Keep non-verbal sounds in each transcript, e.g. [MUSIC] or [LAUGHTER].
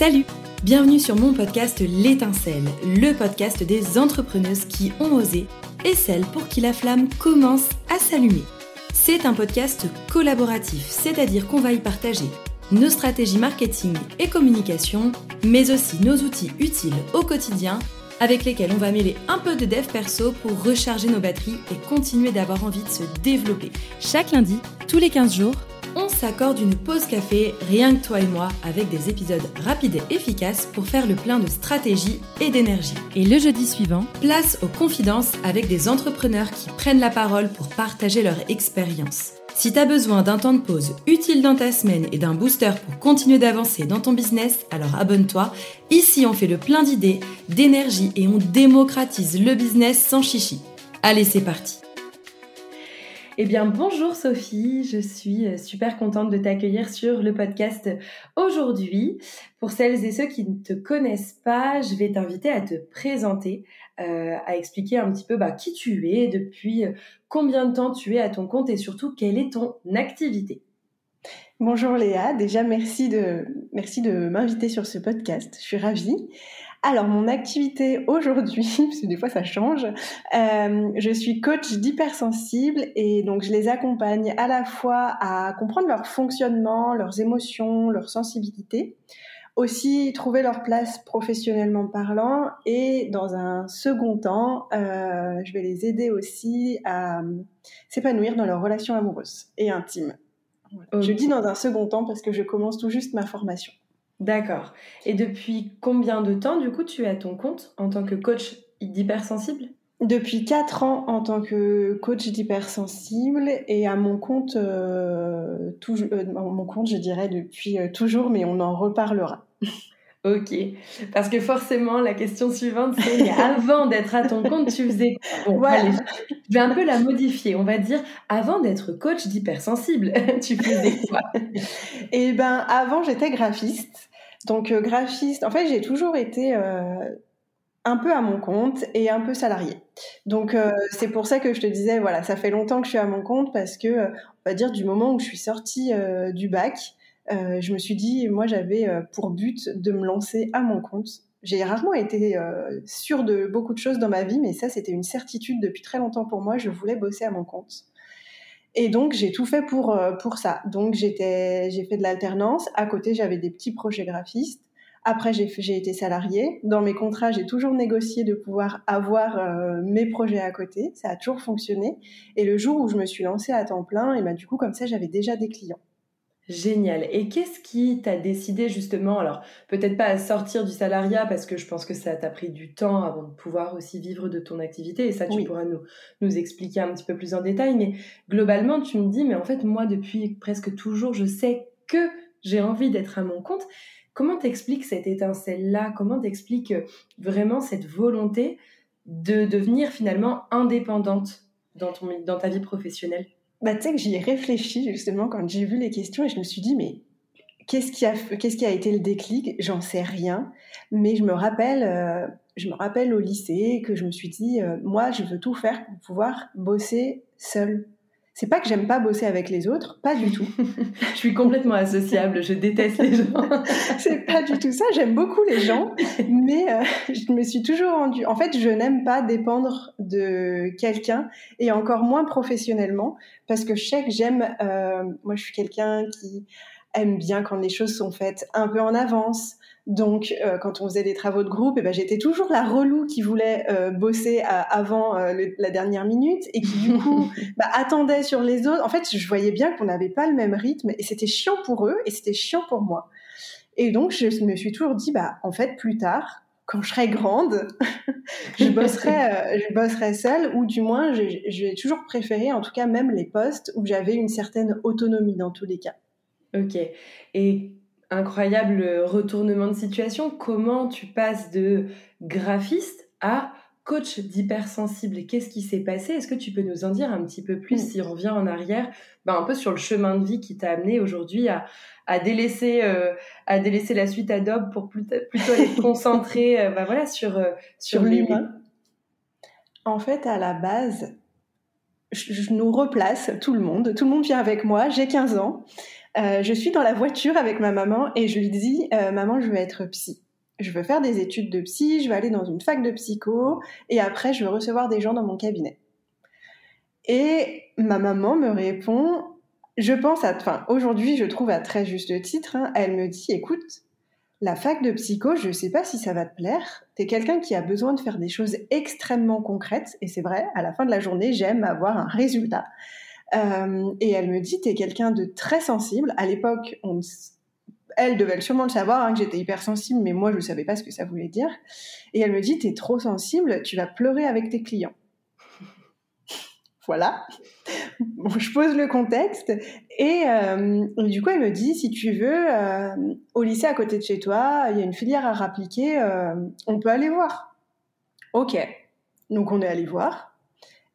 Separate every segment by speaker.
Speaker 1: Salut Bienvenue sur mon podcast L'étincelle, le podcast des entrepreneuses qui ont osé et celles pour qui la flamme commence à s'allumer. C'est un podcast collaboratif, c'est-à-dire qu'on va y partager nos stratégies marketing et communication, mais aussi nos outils utiles au quotidien avec lesquels on va mêler un peu de dev perso pour recharger nos batteries et continuer d'avoir envie de se développer. Chaque lundi, tous les 15 jours, on s'accorde une pause café, rien que toi et moi, avec des épisodes rapides et efficaces pour faire le plein de stratégie et d'énergie. Et le jeudi suivant, place aux confidences avec des entrepreneurs qui prennent la parole pour partager leur expérience. Si tu as besoin d'un temps de pause utile dans ta semaine et d'un booster pour continuer d'avancer dans ton business, alors abonne-toi. Ici, on fait le plein d'idées, d'énergie et on démocratise le business sans chichi. Allez, c'est parti eh bien, bonjour Sophie, je suis super contente de t'accueillir sur le podcast aujourd'hui. Pour celles et ceux qui ne te connaissent pas, je vais t'inviter à te présenter, euh, à expliquer un petit peu bah, qui tu es, depuis euh, combien de temps tu es à ton compte et surtout quelle est ton activité.
Speaker 2: Bonjour Léa, déjà merci de, merci de m'inviter sur ce podcast, je suis ravie. Alors, mon activité aujourd'hui, [LAUGHS] parce que des fois ça change, euh, je suis coach d'hypersensible et donc je les accompagne à la fois à comprendre leur fonctionnement, leurs émotions, leur sensibilité, aussi trouver leur place professionnellement parlant et dans un second temps, euh, je vais les aider aussi à s'épanouir dans leurs relations amoureuses et intimes. Je dis dans un second temps parce que je commence tout juste ma formation.
Speaker 1: D'accord. Et depuis combien de temps, du coup, tu es à ton compte en tant que coach d'hypersensible?
Speaker 2: Depuis 4 ans en tant que coach d'hypersensible et à mon compte, euh, euh, mon compte, je dirais depuis euh, toujours, mais on en reparlera.
Speaker 1: Ok, parce que forcément, la question suivante, c'est avant d'être à ton compte, tu faisais quoi? Bon, allez, je vais un peu la modifier. On va dire, avant d'être coach d'hypersensible, [LAUGHS] tu faisais quoi?
Speaker 2: Eh ben, avant, j'étais graphiste. Donc euh, graphiste, en fait j'ai toujours été euh, un peu à mon compte et un peu salarié. Donc euh, c'est pour ça que je te disais, voilà, ça fait longtemps que je suis à mon compte parce que, on va dire, du moment où je suis sortie du bac, je me suis dit, moi j'avais pour but de me lancer à mon compte. J'ai rarement été sûre de beaucoup de choses dans ma vie, mais ça c'était une certitude depuis très longtemps pour moi, je voulais bosser à mon compte. Et donc, j'ai tout fait pour, euh, pour ça. Donc, j'étais, j'ai fait de l'alternance. À côté, j'avais des petits projets graphistes. Après, j'ai, j'ai été salariée. Dans mes contrats, j'ai toujours négocié de pouvoir avoir euh, mes projets à côté. Ça a toujours fonctionné. Et le jour où je me suis lancée à temps plein, et ben, du coup, comme ça, j'avais déjà des clients.
Speaker 1: Génial. Et qu'est-ce qui t'a décidé justement, alors peut-être pas à sortir du salariat parce que je pense que ça t'a pris du temps avant de pouvoir aussi vivre de ton activité et ça tu pourras nous, nous expliquer un petit peu plus en détail, mais globalement tu me dis, mais en fait moi depuis presque toujours je sais que j'ai envie d'être à mon compte. Comment t'expliques cette étincelle-là? Comment t'expliques vraiment cette volonté de devenir finalement indépendante dans, ton, dans ta vie professionnelle?
Speaker 2: Bah, tu sais que j'y ai réfléchi justement quand j'ai vu les questions et je me suis dit, mais qu'est-ce qui a, qu'est-ce qui a été le déclic? J'en sais rien. Mais je me rappelle, euh, je me rappelle au lycée que je me suis dit, euh, moi, je veux tout faire pour pouvoir bosser seule. C'est pas que j'aime pas bosser avec les autres, pas du tout. [LAUGHS]
Speaker 1: je suis complètement associable, je déteste les gens. [LAUGHS]
Speaker 2: c'est pas du tout ça, j'aime beaucoup les gens, mais euh, je me suis toujours rendue. En fait, je n'aime pas dépendre de quelqu'un et encore moins professionnellement parce que je sais que j'aime. Euh, moi, je suis quelqu'un qui aime bien quand les choses sont faites un peu en avance. Donc, euh, quand on faisait des travaux de groupe, eh ben, j'étais toujours la relou qui voulait euh, bosser avant euh, la dernière minute et qui, du coup, [LAUGHS] bah, attendait sur les autres. En fait, je voyais bien qu'on n'avait pas le même rythme et c'était chiant pour eux et c'était chiant pour moi. Et donc, je me suis toujours dit, bah, en fait, plus tard, quand je serai grande, [LAUGHS] je bosserai, je bosserai seule ou du moins, j'ai toujours préféré, en tout cas, même les postes où j'avais une certaine autonomie dans tous les cas.
Speaker 1: Ok. Et incroyable retournement de situation. Comment tu passes de graphiste à coach d'hypersensible? Qu'est-ce qui s'est passé? Est-ce que tu peux nous en dire un petit peu plus si on revient en arrière, ben, un peu sur le chemin de vie qui t'a amené aujourd'hui à, à délaisser euh, à délaisser la suite Adobe pour plutôt, plutôt [LAUGHS] être concentré euh, ben, voilà sur euh,
Speaker 2: sur, l'humain. En fait, à la base, je, je, nous replace tout le monde. Tout le monde vient avec moi. J'ai 15 ans. Euh, je suis dans la voiture avec ma maman et je lui dis euh, Maman, je veux être psy. Je veux faire des études de psy, je veux aller dans une fac de psycho et après, je veux recevoir des gens dans mon cabinet. Et ma maman me répond Je pense à. Enfin, aujourd'hui, je trouve à très juste titre, hein, elle me dit Écoute, la fac de psycho, je ne sais pas si ça va te plaire. Tu es quelqu'un qui a besoin de faire des choses extrêmement concrètes. Et c'est vrai, à la fin de la journée, j'aime avoir un résultat. Euh, et elle me dit, tu es quelqu'un de très sensible. À l'époque, elle devait sûrement le savoir, hein, que j'étais hypersensible, mais moi, je ne savais pas ce que ça voulait dire. Et elle me dit, tu es trop sensible, tu vas pleurer avec tes clients. [LAUGHS] voilà. je pose le contexte euh, et du coup, elle me dit si tu veux, euh, au lycée à côté de chez toi, il y a une filière à appliquer, on peut aller voir. Ok. Donc on est allé voir.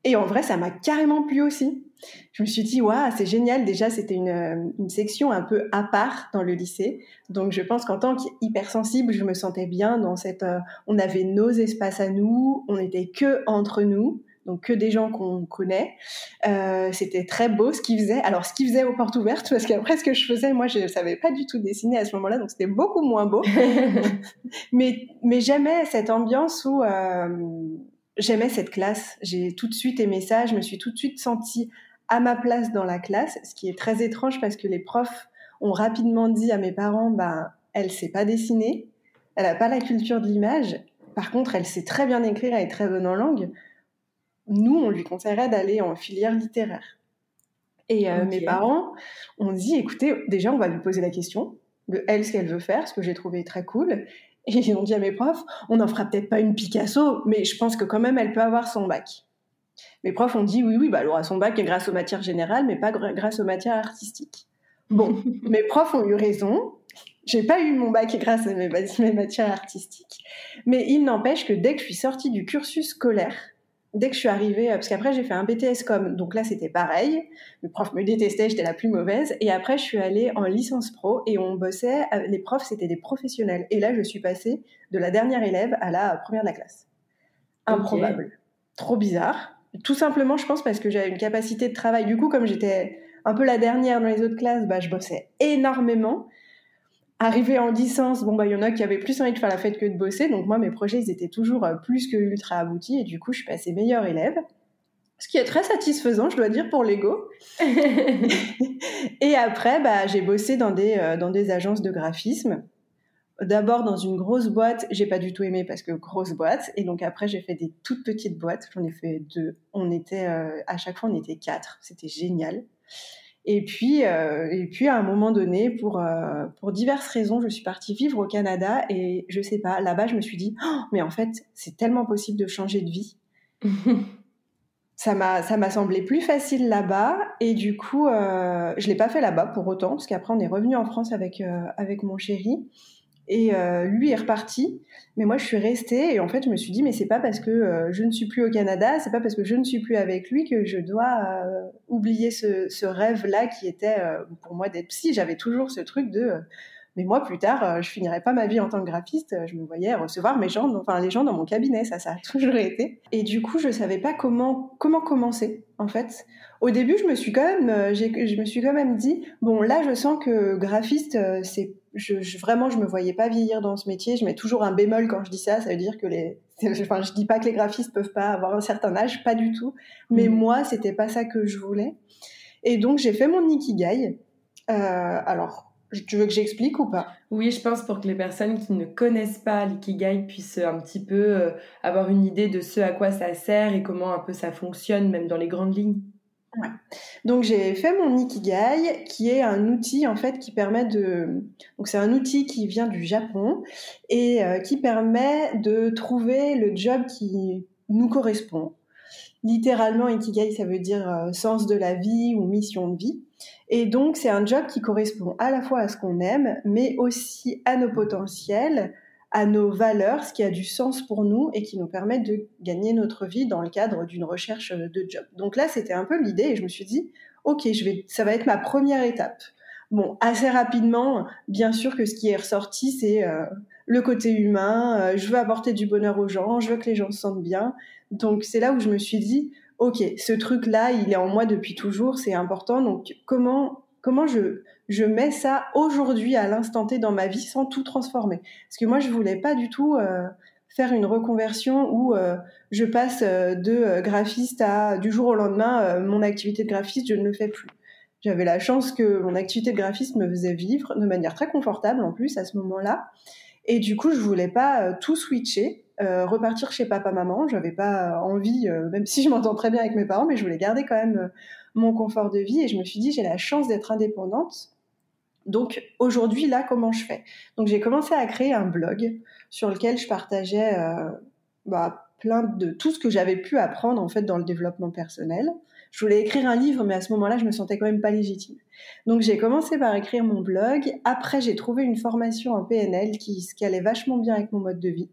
Speaker 2: Et en vrai, ça m'a carrément plu aussi. Je me suis dit, waouh, c'est génial. Déjà, c'était une, une, section un peu à part dans le lycée. Donc, je pense qu'en tant qu'hypersensible, je me sentais bien dans cette. on avait nos espaces à nous, on n'était que entre nous donc que des gens qu'on connaît. Euh, c'était très beau ce qu'ils faisaient. Alors ce qu'ils faisaient aux portes ouvertes, parce qu'après ce que je faisais, moi je ne savais pas du tout dessiner à ce moment-là, donc c'était beaucoup moins beau. [LAUGHS] mais mais j'aimais cette ambiance où euh, j'aimais cette classe. J'ai tout de suite aimé ça. Je me suis tout de suite sentie à ma place dans la classe, ce qui est très étrange parce que les profs ont rapidement dit à mes parents, bah elle sait pas dessiner, elle a pas la culture de l'image. Par contre, elle sait très bien écrire, elle est très bonne en langue nous, on lui conseillerait d'aller en filière littéraire. Et euh, mes parents ont dit, écoutez, déjà, on va lui poser la question de elle, ce qu'elle veut faire, ce que j'ai trouvé très cool. Et ils ont dit à mes profs, on n'en fera peut-être pas une Picasso, mais je pense que quand même, elle peut avoir son bac. Mes profs ont dit, oui, oui, bah, elle aura son bac grâce aux matières générales, mais pas grâce aux matières artistiques. Bon, [LAUGHS] mes profs ont eu raison. J'ai pas eu mon bac grâce à mes, mes matières artistiques. Mais il n'empêche que dès que je suis sortie du cursus scolaire, dès que je suis arrivée, parce qu'après j'ai fait un BTS com, donc là c'était pareil. Le prof me détestait, j'étais la plus mauvaise. Et après je suis allée en licence pro et on bossait. Euh, les profs c'était des professionnels. Et là je suis passée de la dernière élève à la première de la classe. Improbable, trop bizarre. Tout simplement, je pense parce que j'avais une capacité de travail. Du coup, comme j'étais un peu la dernière dans les autres classes, bah je bossais énormément. Arrivé en licence, bon bah il y en a qui avaient plus envie de faire la fête que de bosser, donc moi mes projets ils étaient toujours euh, plus que ultra aboutis et du coup je suis passée meilleure élève, ce qui est très satisfaisant je dois dire pour l'ego. [LAUGHS] et après bah j'ai bossé dans des euh, dans des agences de graphisme. D'abord dans une grosse boîte, j'ai pas du tout aimé parce que grosse boîte, et donc après j'ai fait des toutes petites boîtes, j'en ai fait deux. On était euh, à chaque fois on était quatre, c'était génial. Et puis, euh, et puis à un moment donné, pour, euh, pour diverses raisons, je suis partie vivre au Canada et je sais pas, là-bas, je me suis dit, oh, mais en fait, c'est tellement possible de changer de vie. [LAUGHS] ça m'a ça m'a semblé plus facile là-bas et du coup, je l'ai pas fait là-bas pour autant parce qu'après on est revenu en France avec avec mon chéri et euh, lui est reparti, mais moi je suis restée et en fait je me suis dit mais c'est pas parce que euh, je ne suis plus au Canada, c'est pas parce que je ne suis plus avec lui que je dois euh, oublier ce, rêve-là qui était pour moi d'être psy. J'avais toujours ce truc de mais moi plus tard je finirais pas ma vie en tant que graphiste, je me voyais recevoir mes gens, enfin les gens dans mon cabinet, ça ça a [LAUGHS] toujours été. Et du coup je savais pas comment comment commencer en fait. Au début je me suis quand même je me suis quand même dit bon là je sens que graphiste c'est je, je, vraiment, je me voyais pas vieillir dans ce métier. Je mets toujours un bémol quand je dis ça. Ça veut dire que les, [LAUGHS] enfin, je dis pas que les graphistes peuvent pas avoir un certain âge, pas du tout. Mais mmh. moi, c'était pas ça que je voulais. Et donc, j'ai fait mon ikigai. Euh, alors, tu veux que j'explique ou pas?
Speaker 1: Oui, je pense pour que les personnes qui ne connaissent pas l'ikigai puissent un petit peu euh, avoir une idée de ce à quoi ça sert et comment un peu ça fonctionne, même dans les grandes lignes.
Speaker 2: Donc j'ai fait mon Ikigai, qui est un outil en fait qui permet de. Donc c'est un outil qui vient du Japon et euh, qui permet de trouver le job qui nous correspond. Littéralement, Ikigai, ça veut dire euh, sens de la vie ou mission de vie. Et donc c'est un job qui correspond à la fois à ce qu'on aime, mais aussi à nos potentiels, à nos valeurs, ce qui a du sens pour nous et qui nous permet de gagner notre vie dans le cadre d'une recherche de job. Donc là, c'était un peu l'idée et je me suis dit, ok, je vais, ça va être ma première étape. Bon, assez rapidement, bien sûr que ce qui est ressorti, c'est euh, le côté humain. Euh, je veux apporter du bonheur aux gens, je veux que les gens se sentent bien. Donc c'est là où je me suis dit, ok, ce truc-là, il est en moi depuis toujours, c'est important. Donc comment comment je, je mets ça aujourd'hui à l'instant T dans ma vie sans tout transformer. Parce que moi, je voulais pas du tout euh, faire une reconversion où euh, je passe euh, de graphiste à du jour au lendemain, mon activité de graphiste, je ne le fais plus. J'avais la chance que mon activité de graphiste me faisait vivre de manière très confortable en plus à ce moment-là. Et du coup, je voulais pas tout switcher. repartir chez papa maman j'avais pas envie même si je m'entends très bien avec mes parents mais je voulais garder quand même mon confort de vie et je me suis dit j'ai la chance d'être indépendante donc aujourd'hui, là, comment je fais? Donc j'ai commencé à créer un blog sur lequel je partageais euh, bah, plein de tout ce que j'avais pu apprendre en fait dans le développement personnel. Je voulais écrire un livre, mais à ce moment-là, je me sentais quand même pas légitime. Donc j'ai commencé par écrire mon blog. Après, j'ai trouvé une formation en PNL qui, qui allait vachement bien avec mon mode de vie.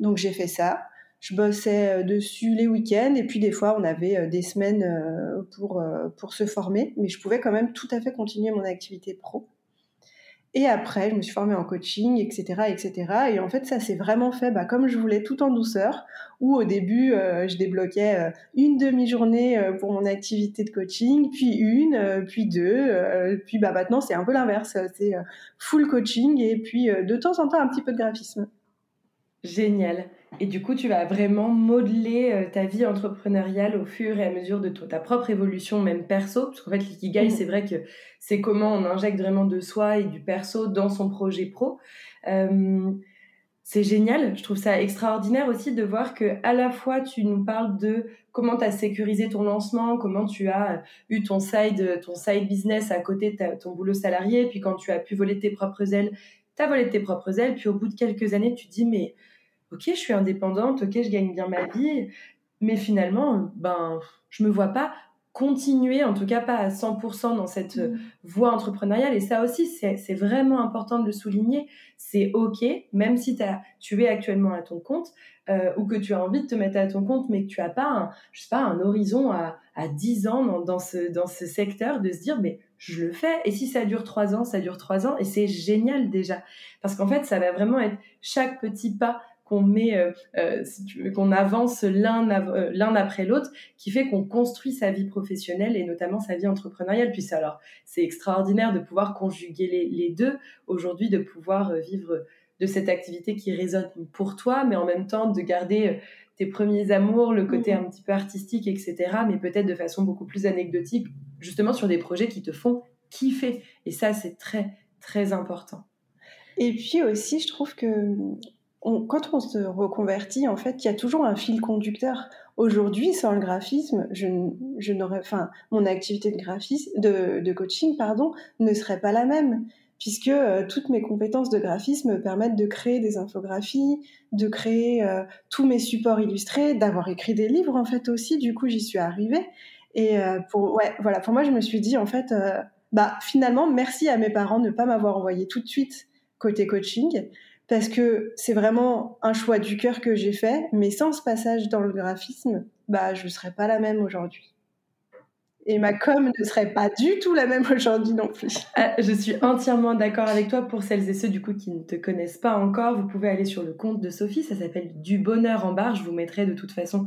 Speaker 2: Donc j'ai fait ça. Je bossais euh, dessus les week-ends et puis des fois on avait euh, des semaines euh, pour, pour se former, mais je pouvais quand même tout à fait continuer mon activité pro. Et après, je me suis formée en coaching, etc., etc. Et en fait, ça s'est vraiment fait bah, comme je voulais, tout en douceur. Où au début, je débloquais une demi-journée pour mon activité de coaching, puis une, puis deux, puis bah maintenant c'est un peu l'inverse. C'est full coaching et puis de temps en temps un petit peu de graphisme.
Speaker 1: Génial. Et du coup, tu vas vraiment modeler euh, ta vie entrepreneuriale au fur et à mesure de ta propre évolution, même perso. Parce qu'en fait, l'ikigai, mmh. c'est vrai que c'est comment on injecte vraiment de soi et du perso dans son projet pro. Euh, c'est génial. Je trouve ça extraordinaire aussi de voir que à la fois tu nous parles de comment tu as sécurisé ton lancement, comment tu as eu ton side, ton side business à côté de ton boulot salarié, puis quand tu as pu voler tes propres ailes, tu as volé tes propres ailes, puis au bout de quelques années, tu te dis mais ok, je suis indépendante, ok, je gagne bien ma vie, mais finalement, ben, je me vois pas continuer, en tout cas pas à 100% dans cette mmh. voie entrepreneuriale. Et ça aussi, c'est vraiment important de le souligner. C'est OK, même si as, tu es actuellement à ton compte euh, ou que tu as envie de te mettre à ton compte, mais que tu n'as pas, un, je sais pas, un horizon à, à 10 ans dans, dans, ce, dans ce secteur, de se dire, mais je le fais. Et si ça dure 3 ans, ça dure 3 ans. Et c'est génial déjà. Parce qu'en fait, ça va vraiment être chaque petit pas qu'on met, euh, euh, qu'on avance l'un euh, l'un après l'autre, qui fait qu'on construit sa vie professionnelle et notamment sa vie entrepreneuriale. Puis alors, c'est extraordinaire de pouvoir conjuguer les, les deux aujourd'hui, de pouvoir vivre de cette activité qui résonne pour toi, mais en même temps de garder tes premiers amours, le côté mmh. un petit peu artistique, etc., mais peut-être de façon beaucoup plus anecdotique, justement sur des projets qui te font kiffer. Et ça, c'est très, très important.
Speaker 2: Et puis aussi, je trouve que quand on se reconvertit, en fait, il y a toujours un fil conducteur. Aujourd'hui, sans le graphisme, je, n'aurais, enfin, mon activité de graphisme, de, coaching, pardon, ne serait pas la même, puisque euh, toutes mes compétences de graphisme me permettent de créer des infographies, de créer euh, tous mes supports illustrés, d'avoir écrit des livres, en fait, aussi. Du coup, j'y suis arrivée. Et euh, pour, ouais, voilà, pour moi, je me suis dit, en fait, bah, finalement, merci à mes parents de ne pas m'avoir envoyé tout de suite côté coaching parce que c'est vraiment un choix du cœur que j'ai fait, mais sans ce passage dans le graphisme, bah je serais pas la même aujourd'hui. Et ma com ne serait pas du tout la même [LAUGHS] aujourd'hui non plus.
Speaker 1: Ah, je suis entièrement d'accord avec toi. Pour celles et ceux du coup qui ne te connaissent pas encore, vous pouvez aller sur le compte de Sophie. Ça s'appelle Du Bonheur en barre. Je vous mettrai de toute façon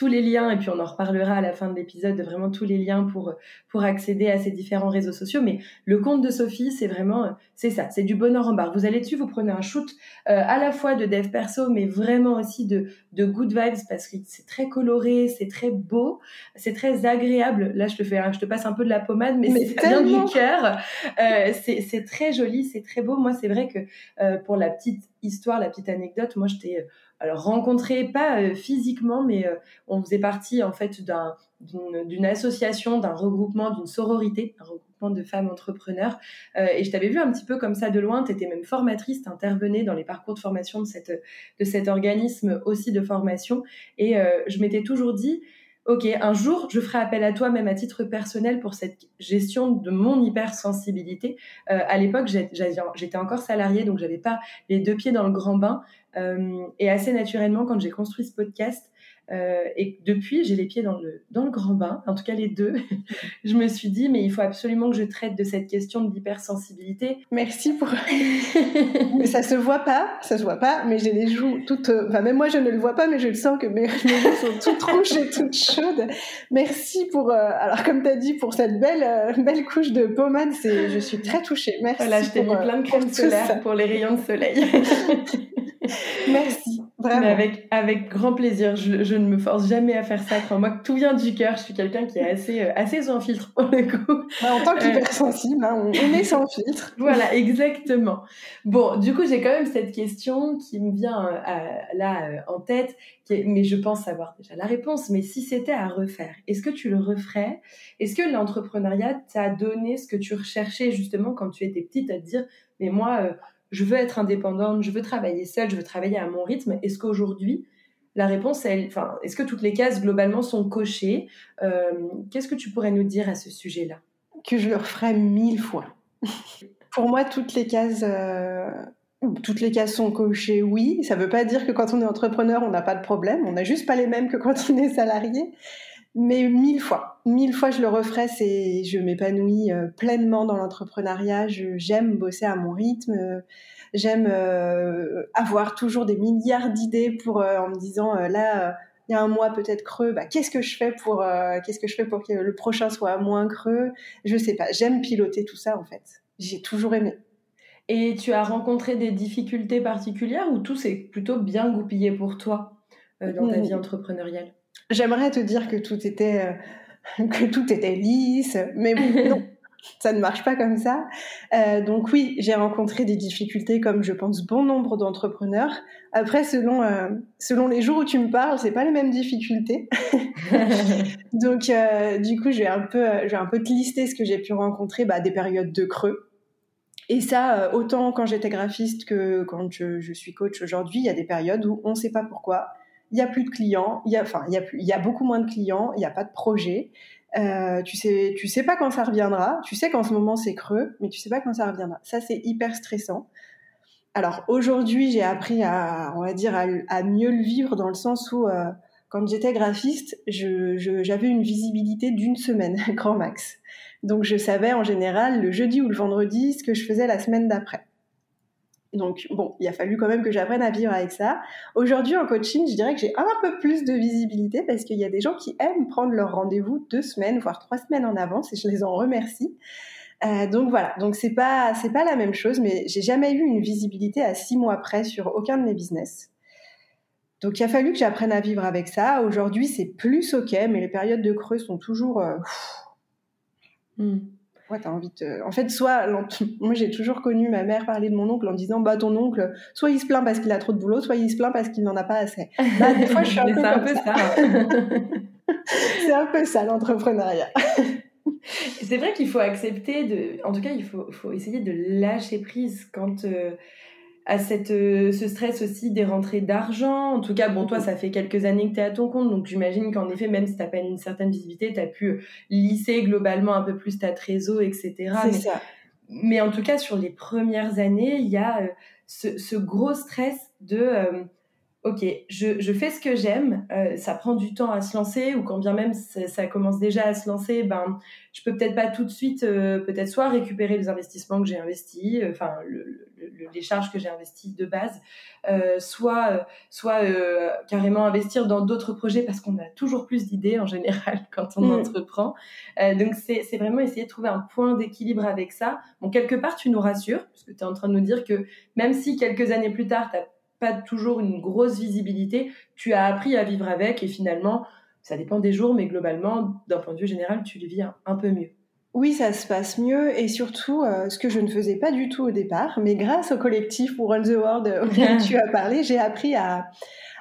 Speaker 1: tous les liens, et puis on en reparlera à la fin de l'épisode, de vraiment tous les liens pour, pour accéder à ces différents réseaux sociaux. Mais le compte de Sophie, c'est vraiment, c'est ça, c'est du bonheur en barre. Vous allez dessus, vous prenez un shoot euh, à la fois de dev perso, mais vraiment aussi de, de good vibes parce que c'est très coloré, c'est très beau, c'est très agréable. Là, je te fais, je te passe un peu de la pommade, mais, c'est bien du cœur. Euh, c'est très joli, c'est très beau. Moi, c'est vrai que euh, pour la petite histoire, la petite anecdote, moi, j'étais alors rencontré pas euh, physiquement, mais euh, on faisait partie en fait d'une association, d'un regroupement, d'une sororité, un regroupement de femmes entrepreneurs. Euh, et je t'avais vu un petit peu comme ça de loin. Tu étais même formatrice, intervenais dans les parcours de formation de, cette, de cet organisme aussi de formation. Et je m'étais toujours dit, ok, un jour, je ferai appel à toi, même à titre personnel, pour cette gestion de mon hypersensibilité. Euh, à l'époque, j'étais encore salariée, donc j'avais pas les deux pieds dans le grand bain. Euh, et assez naturellement, quand j'ai construit ce podcast, Euh, et depuis, j'ai les pieds dans le, dans le grand bain, en tout cas les deux. [LAUGHS] je me suis dit, mais il faut absolument que je traite de cette question de l'hypersensibilité.
Speaker 2: Merci pour. [LAUGHS] ça se voit pas, ça se voit pas, mais j'ai les joues toutes. Enfin, même moi, je ne le vois pas, mais je le sens que mes, [LAUGHS] joues sont toutes rouges et toutes chaudes. Merci pour. Euh, alors, comme tu as dit, pour cette belle, euh, belle couche de pommade, je suis très touchée. Merci.
Speaker 1: Voilà, je t'ai mis plein de crème solaire pour les rayons de soleil.
Speaker 2: Merci. Vraiment.
Speaker 1: avec, avec grand plaisir. Je, je, ne me force jamais à faire ça. Crois-moi que tout vient du cœur. Je suis quelqu'un qui est assez, euh, assez sans filtre pour le coup.
Speaker 2: Bah, en tant qu'hypersensible, hein, on, est sans filtre.
Speaker 1: voilà, exactement. Bon, du coup, j'ai quand même cette question qui me vient euh, là euh, en tête, qui mais je pense savoir déjà la réponse. Mais si c'était à refaire, est-ce que tu le referais? Est-ce que l'entrepreneuriat t'a donné ce que tu recherchais justement quand tu étais petite à te dire, mais moi je veux être indépendante, je veux travailler seule, je veux travailler à mon rythme. Est-ce qu'aujourd'hui, la réponse, elle, enfin, est-ce que toutes les cases globalement sont cochées euh, Qu'est-ce que tu pourrais nous dire à ce sujet-là?
Speaker 2: Que je le referais mille fois. [LAUGHS] Pour moi, toutes les cases, euh, toutes les cases sont cochées. Oui, ça ne veut pas dire que quand on est entrepreneur, on n'a pas de problème. On n'a juste pas les mêmes que quand [LAUGHS] on est salarié. Mais mille fois, mille fois je le referais, c'est je m'épanouis euh, pleinement dans l'entrepreneuriat, j'aime bosser à mon rythme, euh, j'aime euh, avoir toujours des milliards d'idées pour en me disant là il y a un mois peut-être creux, bah, qu'est-ce que je fais pour qu'est-ce que je fais pour que le prochain soit moins creux? Je sais pas, j'aime piloter tout ça en fait. J'ai toujours aimé.
Speaker 1: Et tu as rencontré des difficultés particulières ou tout s'est plutôt bien goupillé pour toi dans ta mmh. vie entrepreneuriale?
Speaker 2: J'aimerais te dire que tout était euh, [LAUGHS] que tout était lisse, mais [LAUGHS] non. ça ne marche pas comme ça. Euh, donc oui, j'ai rencontré des difficultés comme je pense bon nombre d'entrepreneurs. Après, selon euh, selon les jours où tu me parles, c'est pas les mêmes difficultés. [LAUGHS] donc du coup, je vais un peu je vais un peu te lister ce que j'ai pu rencontrer, bah, des périodes de creux. Et ça, autant quand j'étais graphiste que quand je, je suis coach aujourd'hui, il y a des périodes où on ne sait pas pourquoi il y a plus de clients, il y a, enfin, il y a, beaucoup moins de clients, il n'y a pas de projet. Euh, tu sais, tu sais pas quand ça reviendra. Tu sais qu'en ce moment c'est creux, mais tu sais pas quand ça reviendra. Ça c'est hyper stressant. Alors aujourd'hui, j'ai appris à, on va dire, à, mieux le vivre dans le sens où euh, quand j'étais graphiste, j'avais une visibilité d'une semaine, [LAUGHS] grand max. Donc je savais en général le jeudi ou le vendredi ce que je faisais la semaine d'après. Donc bon, il a fallu quand même que j'apprenne à vivre avec ça. Aujourd'hui en coaching, je dirais que j'ai un peu plus de visibilité parce qu'il y a des gens qui aiment prendre leur rendez-vous deux semaines, voire trois semaines en avance, et je les en remercie. Euh, donc voilà, donc c'est pas c'est pas la même chose, mais j'ai jamais eu une visibilité à six mois près sur aucun de mes business. Donc il a fallu que j'apprenne à vivre avec ça. Aujourd'hui c'est plus ok, mais les périodes de creux sont toujours. Euh, hmm ouais, as envie de... En fait, soit, [LAUGHS] moi j'ai toujours connu ma mère parler de mon oncle en disant, bah ton oncle, soit il se plaint parce qu'il a trop de boulot, soit il se plaint parce qu'il n'en a pas assez. [LAUGHS] Bah, des fois, je suis un peu, un peu ça. [LAUGHS] c'est un peu ça l'entrepreneuriat.
Speaker 1: c'est vrai qu'il faut accepter de, en tout cas, il faut, faut essayer de lâcher prise quand euh, à cette, euh, ce stress aussi des rentrées d'argent. En tout cas, bon, toi, ça fait quelques années que tu es à ton compte, donc j'imagine qu'en effet, même si tu pas une certaine visibilité, tu as pu lisser globalement un peu plus ta trésor, etc.
Speaker 2: C'est ça.
Speaker 1: Mais en tout cas, sur les premières années, il y a euh, ce, ce, gros stress de euh, ok, je, je, fais ce que j'aime, euh, ça prend du temps à se lancer, ou quand bien même ça, commence déjà à se lancer, ben, je peux peut-être pas tout de suite, euh, peut-être soit récupérer les investissements que j'ai investis, euh, enfin le, les charges que j'ai investies de base, soit, soit carrément investir dans d'autres projets parce qu'on a toujours plus d'idées en général [LAUGHS] quand on mm. entreprend. donc c'est vraiment essayer de trouver un point d'équilibre avec ça. Bon, quelque part, tu nous rassures, parce que tu es en train de nous dire que même si quelques années plus tard, tu as pas toujours une grosse visibilité, tu as appris à vivre avec et finalement, ça dépend des jours, mais globalement, d'un point de vue général, tu le vis un, peu mieux.
Speaker 2: Oui, ça se passe mieux et surtout, euh, ce que je ne faisais pas du tout au départ, mais grâce au collectif pour Run the World auquel [LAUGHS] tu as parlé, j'ai appris à,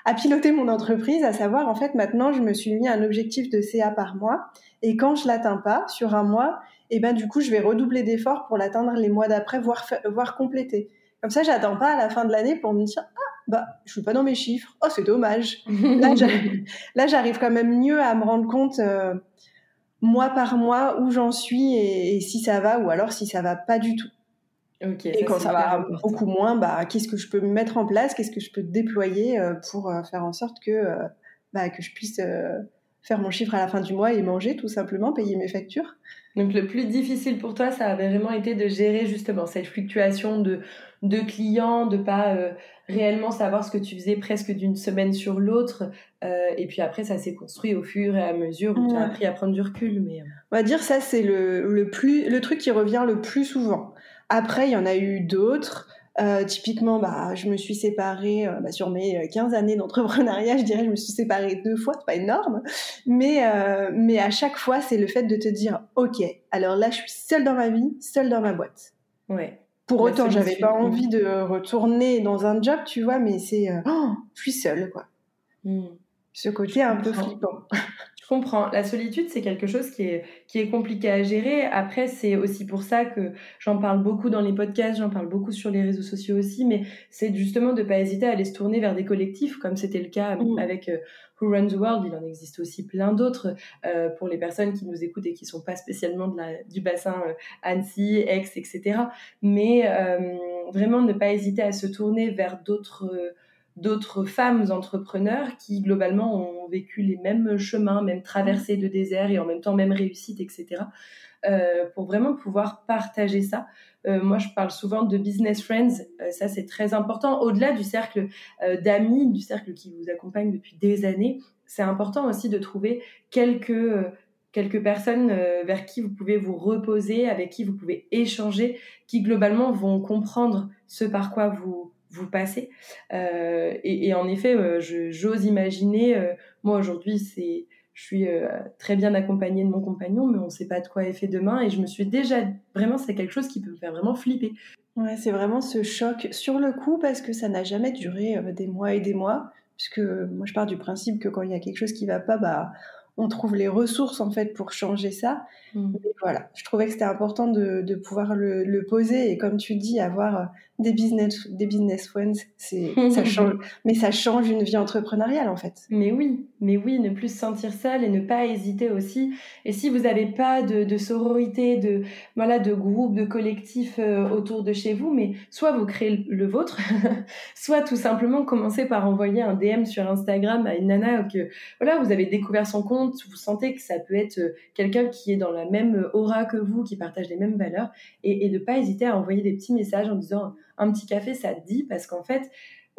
Speaker 2: à piloter mon entreprise, à savoir, en fait, maintenant, je me suis mis un objectif de CA par mois et quand je l'atteins pas sur un mois, et eh ben, du coup, je vais redoubler d'efforts pour l'atteindre les mois d'après, voire, voire compléter. Comme ça, j'attends pas à la fin de l'année pour me dire bah je suis pas dans mes chiffres. Oh c'est dommage. [LAUGHS] là, j'arrive quand même mieux à me rendre compte euh, mois par mois où j'en suis et, si ça va ou alors si ça va pas du tout. et quand ça va beaucoup moins, bah qu'est-ce que je peux mettre en place, qu'est-ce que je peux déployer euh, pour euh, faire en sorte que bah, que je puisse faire mon chiffre à la fin du mois et manger tout simplement, payer mes factures?
Speaker 1: Donc le plus difficile pour toi, ça avait vraiment été de gérer justement cette fluctuation de, de clients, de pas euh, réellement savoir ce que tu faisais presque d'une semaine sur l'autre. Euh, et puis après, ça s'est construit au fur et à mesure où tu as appris à prendre du recul. Mais... Euh.
Speaker 2: On va dire ça, c'est le, le, plus, le truc qui revient le plus souvent. Après, il y en a eu d'autres. Euh, typiquement, bah, je me suis séparée euh, bah, sur mes 15 euh, années d'entrepreneuriat, je dirais, je me suis séparée deux fois, c'est pas énorme, mais mais à chaque fois, c'est le fait de te dire, ok, alors là, je suis seule dans ma vie, seule dans ma boîte.
Speaker 1: Ouais.
Speaker 2: Pour autant, j'avais pas envie de retourner dans un job, tu vois, mais c'est, oh, je suis seule, quoi. Hmm. Ce côté un peu flippant. [LAUGHS]
Speaker 1: comprends. La solitude, c'est quelque chose qui est, qui est compliqué à gérer. Après, c'est aussi pour ça que j'en parle beaucoup dans les podcasts, j'en parle beaucoup sur les réseaux sociaux aussi, mais c'est justement de ne pas hésiter à aller se tourner vers des collectifs, comme c'était le cas mmh. avec euh, Who Runs the World. Il en existe aussi plein d'autres euh, pour les personnes qui nous écoutent et qui sont pas spécialement de la, du bassin euh, Annecy, Aix, etc. Mais vraiment ne pas hésiter à se tourner vers d'autres d'autres femmes entrepreneurs qui globalement ont vécu les mêmes chemins, même traversées de désert et en même temps même réussite, etc. Euh, pour vraiment pouvoir partager ça. Euh, moi, je parle souvent de business friends. Euh, ça, c'est très important. Au-delà du cercle d'amis, du cercle qui vous accompagne depuis des années, c'est important aussi de trouver quelques quelques personnes vers qui vous pouvez vous reposer, avec qui vous pouvez échanger, qui globalement vont comprendre ce par quoi vous vous passez. Euh, et, en effet, euh, j'ose imaginer, euh, moi aujourd'hui, c'est, je suis très bien accompagnée de mon compagnon, mais on ne sait pas de quoi est fait demain. Et je me suis déjà, vraiment, c'est quelque chose qui peut me faire vraiment flipper.
Speaker 2: Ouais, c'est vraiment ce choc sur le coup parce que ça n'a jamais duré des mois et des mois. Puisque moi, je pars du principe que quand il y a quelque chose qui va pas, bah, on trouve les ressources en fait pour changer ça. Mm. voilà, je trouvais que c'était important de, pouvoir le, poser et comme tu dis, avoir des business, des business friends, c'est, [LAUGHS] ça change, mais ça change une vie entrepreneuriale en fait.
Speaker 1: Mais oui, mais oui, ne plus se sentir seul et ne pas hésiter aussi. Et si vous n'avez pas de, sororité, de, voilà, de groupe, de collectif euh, autour de chez vous, mais soit vous créez le, vôtre, [LAUGHS] soit tout simplement commencez par envoyer un DM sur Instagram à une nana que, voilà, vous avez découvert son compte, vous sentez que ça peut être euh, quelqu'un qui est dans la même aura que vous, qui partage les mêmes valeurs, et, et de pas hésiter à envoyer des petits messages en disant un petit café, ça te dit, parce qu'en fait,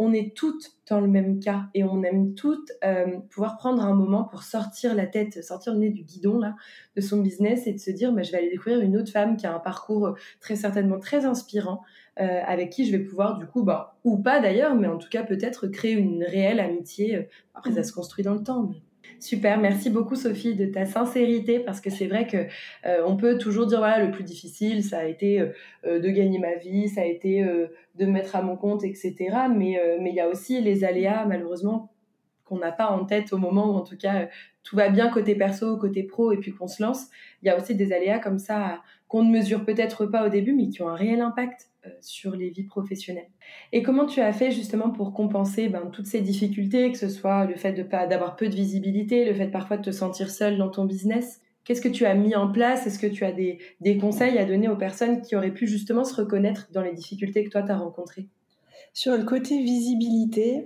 Speaker 1: on est toutes dans le même cas et on aime toutes euh, pouvoir prendre un moment pour sortir la tête, sortir le nez du guidon là de son business et de se dire, bah, je vais aller découvrir une autre femme qui a un parcours très certainement très inspirant, euh, avec qui je vais pouvoir du coup, bah, ou pas d'ailleurs, mais en tout cas peut-être créer une réelle amitié. Après, ça mmh. se construit dans le temps. Mais... Super, merci beaucoup Sophie de ta sincérité parce que c'est vrai que euh, on peut toujours dire voilà le plus difficile ça a été euh, euh, de gagner ma vie, ça a été de me mettre à mon compte etc. Mais mais il y a aussi les aléas malheureusement qu'on n'a pas en tête au moment où en tout cas tout va bien côté perso, côté pro et puis qu'on se lance. Il y a aussi des aléas comme ça qu'on ne mesure peut-être pas au début mais qui ont un réel impact sur les vies professionnelles. Et comment tu as fait justement pour compenser ben, toutes ces difficultés, que ce soit le fait de pas d'avoir peu de visibilité, le fait parfois de te sentir seule dans ton business? Qu'est-ce que tu as mis en place? Est-ce que tu as des, conseils à donner aux personnes qui auraient pu justement se reconnaître dans les difficultés que toi tu as rencontrées?
Speaker 2: Sur le côté visibilité,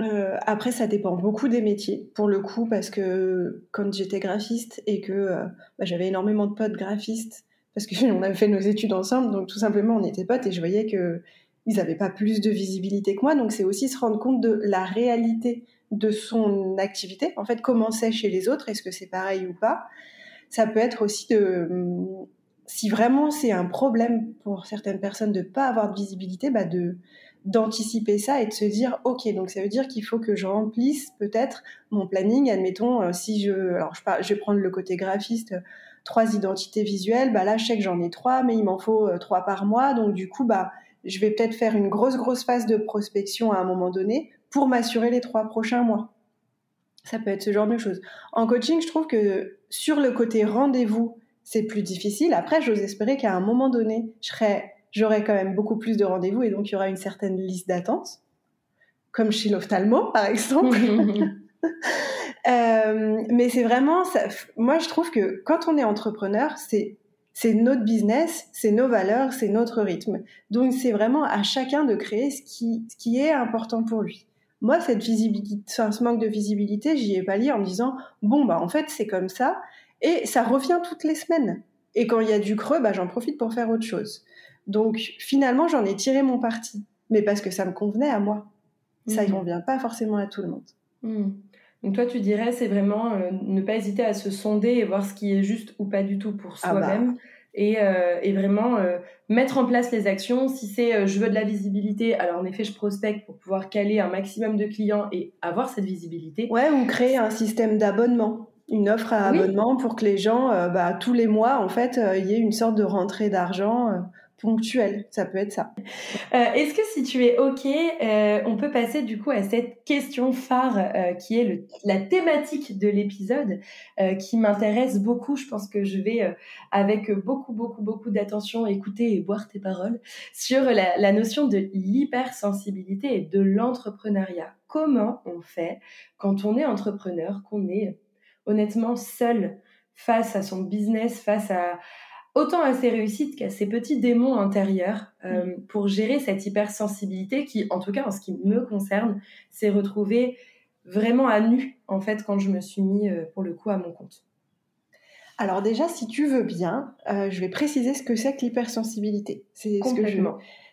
Speaker 2: euh, après, ça dépend beaucoup des métiers, pour le coup, parce que quand j'étais graphiste et que euh, bah, j'avais énormément de potes graphistes parce qu'on [LAUGHS] avait fait nos études ensemble, donc tout simplement on était potes et je voyais que ils n'avaient pas plus de visibilité que moi, donc c'est aussi se rendre compte de la réalité de son activité, en fait comment c'est chez les autres, est-ce que c'est pareil ou pas? Ça peut être aussi de, si vraiment c'est un problème pour certaines personnes de ne pas avoir de visibilité, bah de d'anticiper ça et de se dire ok donc ça veut dire qu'il faut que je remplisse peut-être mon planning. Admettons euh, si je alors je vais prendre le côté graphiste trois identités visuelles, bah là, je sais que j'en ai trois, mais il m'en faut euh, trois par mois. Donc, du coup, bah, je vais peut-être faire une grosse, grosse phase de prospection à un moment donné pour m'assurer les trois prochains mois. Ça peut être ce genre de choses. En coaching, je trouve que sur le côté rendez-vous, c'est plus difficile. Après, j'ose espérer qu'à un moment donné, j'aurai quand même beaucoup plus de rendez-vous et donc il y aura une certaine liste d'attente, comme chez l'ophtalmo, par exemple. [LAUGHS] Euh, mais c'est vraiment, ça, moi je trouve que quand on est entrepreneur, c'est c'est notre business, c'est nos valeurs, c'est notre rythme. Donc c'est vraiment à chacun de créer ce qui, ce qui est important pour lui. Moi, cette visibilité, ce manque de visibilité, j'y ai pas lié en me disant, bon, bah, en fait, c'est comme ça. Et ça revient toutes les semaines. Et quand il y a du creux, bah, j'en profite pour faire autre chose. Donc, finalement, j'en ai tiré mon parti. Mais parce que ça me convenait à moi. Ça ne mmh. convient pas forcément à tout le monde.
Speaker 1: Mmh. Donc toi, tu dirais, c'est vraiment euh, ne pas hésiter à se sonder et voir ce qui est juste ou pas du tout pour ah bah. soi-même. Et, euh, et, vraiment euh, mettre en place les actions. Si c'est je veux de la visibilité, alors en effet, je prospecte pour pouvoir caler un maximum de clients et avoir cette visibilité.
Speaker 2: Ouais, ou créer un système d'abonnement. Une offre à abonnement pour que les gens, bah, tous les mois, en fait, il y ait une sorte de rentrée d'argent ponctuel, ça peut être ça.
Speaker 1: Euh, est-ce que si tu es OK, euh, on peut passer du coup à cette question phare euh, qui est le, la thématique de l'épisode qui m'intéresse beaucoup. Je pense que je vais avec beaucoup, beaucoup, beaucoup d'attention écouter et boire tes paroles sur la, la notion de l'hypersensibilité et de l'entrepreneuriat. Comment on fait quand on est entrepreneur, qu'on est honnêtement seul face à son business, face à, autant à ses réussites qu'à ses petits démons intérieurs euh, mm. pour gérer cette hypersensibilité qui, en tout cas en ce qui me concerne, s'est retrouvée vraiment à nu en fait quand je me suis mis euh, pour le coup à mon compte.
Speaker 2: Alors déjà, si tu veux bien, euh, je vais préciser ce que c'est que l'hypersensibilité.
Speaker 1: C'est ce que je...